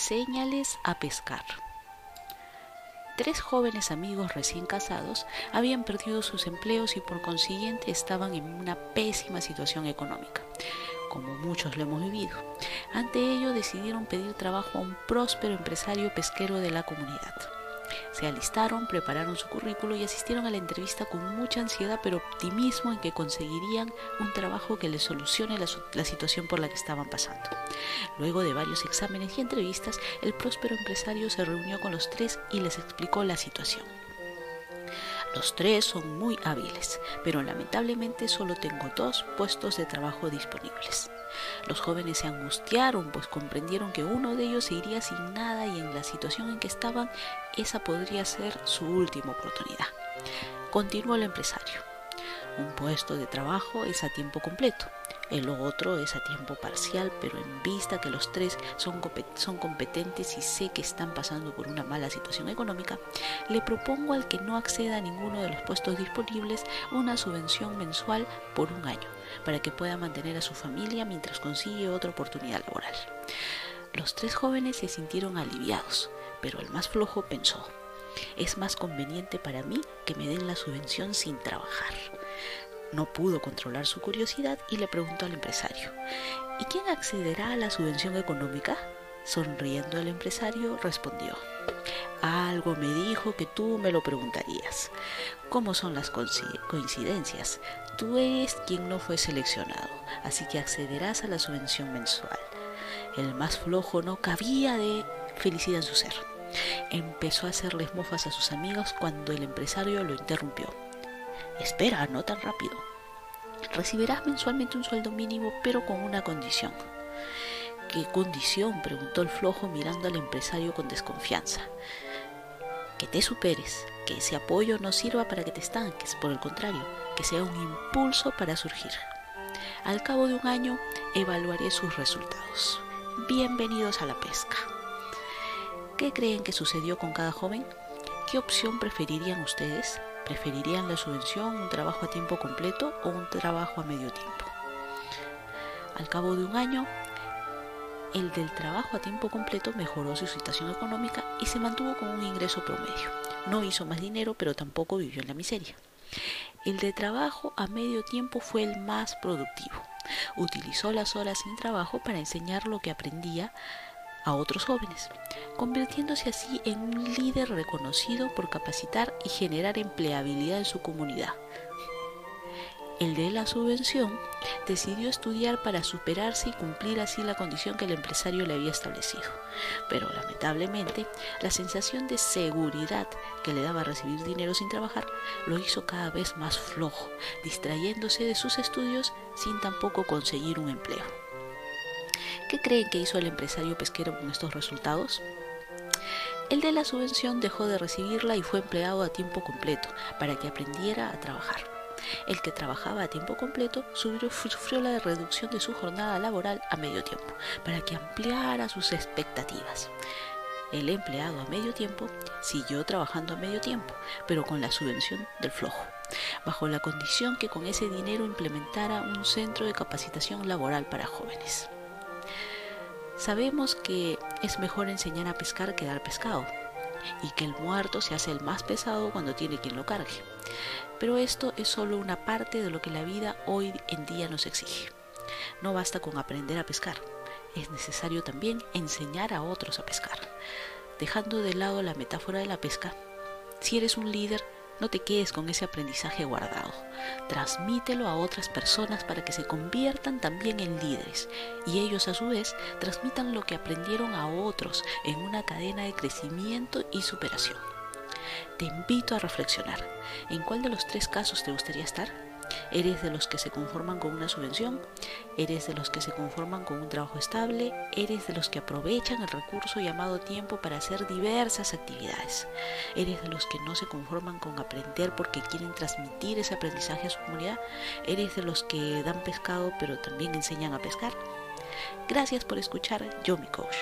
enséñales a pescar. Tres jóvenes amigos recién casados habían perdido sus empleos y por consiguiente estaban en una pésima situación económica, como muchos lo hemos vivido. Ante ello decidieron pedir trabajo a un próspero empresario pesquero de la comunidad. Se alistaron, prepararon su currículo y asistieron a la entrevista con mucha ansiedad pero optimismo en que conseguirían un trabajo que les solucione la, la, situación por la que estaban pasando. Luego de varios exámenes y entrevistas, el próspero empresario se reunió con los tres y les explicó la situación. Los tres son muy hábiles, pero lamentablemente solo tengo dos puestos de trabajo disponibles. Los jóvenes se angustiaron, pues comprendieron que uno de ellos se iría sin nada y en la situación en que estaban, esa podría ser su última oportunidad. Continuó el empresario. Un puesto de trabajo es a tiempo completo. El otro es a tiempo parcial, pero en vista que los tres son, son competentes y sé que están pasando por una mala situación económica, le propongo al que no acceda a ninguno de los puestos disponibles una subvención mensual por un año, para que pueda mantener a su familia mientras consigue otra oportunidad laboral. Los tres jóvenes se sintieron aliviados, pero el más flojo pensó, es más conveniente para mí que me den la subvención sin trabajar. No pudo controlar su curiosidad y le preguntó al empresario, ¿y quién accederá a la subvención económica? Sonriendo el empresario respondió, algo me dijo que tú me lo preguntarías. ¿Cómo son las coincidencias? Tú eres quien no fue seleccionado, así que accederás a la subvención mensual. El más flojo no cabía de felicidad en su ser. Empezó a hacerles mofas a sus amigos cuando el empresario lo interrumpió. Espera, no tan rápido. Recibirás mensualmente un sueldo mínimo, pero con una condición. ¿Qué condición? preguntó el flojo mirando al empresario con desconfianza. Que te superes, que ese apoyo no sirva para que te estanques, por el contrario, que sea un impulso para surgir. Al cabo de un año evaluaré sus resultados. Bienvenidos a la pesca. ¿Qué creen que sucedió con cada joven? ¿Qué opción preferirían ustedes? ¿Preferirían la subvención, un trabajo a tiempo completo o un trabajo a medio tiempo? Al cabo de un año, el del trabajo a tiempo completo mejoró su situación económica y se mantuvo con un ingreso promedio. No hizo más dinero, pero tampoco vivió en la miseria. El de trabajo a medio tiempo fue el más productivo. Utilizó las horas sin trabajo para enseñar lo que aprendía a otros jóvenes, convirtiéndose así en un líder reconocido por capacitar y generar empleabilidad en su comunidad. El de la subvención decidió estudiar para superarse y cumplir así la condición que el empresario le había establecido. Pero lamentablemente, la sensación de seguridad que le daba recibir dinero sin trabajar lo hizo cada vez más flojo, distrayéndose de sus estudios sin tampoco conseguir un empleo. ¿Qué creen que hizo el empresario pesquero con estos resultados? El de la subvención dejó de recibirla y fue empleado a tiempo completo para que aprendiera a trabajar. El que trabajaba a tiempo completo sufrió la reducción de su jornada laboral a medio tiempo para que ampliara sus expectativas. El empleado a medio tiempo siguió trabajando a medio tiempo, pero con la subvención del flojo, bajo la condición que con ese dinero implementara un centro de capacitación laboral para jóvenes. Sabemos que es mejor enseñar a pescar que dar pescado y que el muerto se hace el más pesado cuando tiene quien lo cargue. Pero esto es solo una parte de lo que la vida hoy en día nos exige. No basta con aprender a pescar, es necesario también enseñar a otros a pescar. Dejando de lado la metáfora de la pesca, si eres un líder, no te quedes con ese aprendizaje guardado. Transmítelo a otras personas para que se conviertan también en líderes y ellos a su vez transmitan lo que aprendieron a otros en una cadena de crecimiento y superación. Te invito a reflexionar. ¿En cuál de los tres casos te gustaría estar? ¿Eres de los que se conforman con una subvención? ¿Eres de los que se conforman con un trabajo estable? ¿Eres de los que aprovechan el recurso llamado tiempo para hacer diversas actividades? ¿Eres de los que no se conforman con aprender porque quieren transmitir ese aprendizaje a su comunidad? ¿Eres de los que dan pescado pero también enseñan a pescar? Gracias por escuchar Yo Mi Coach.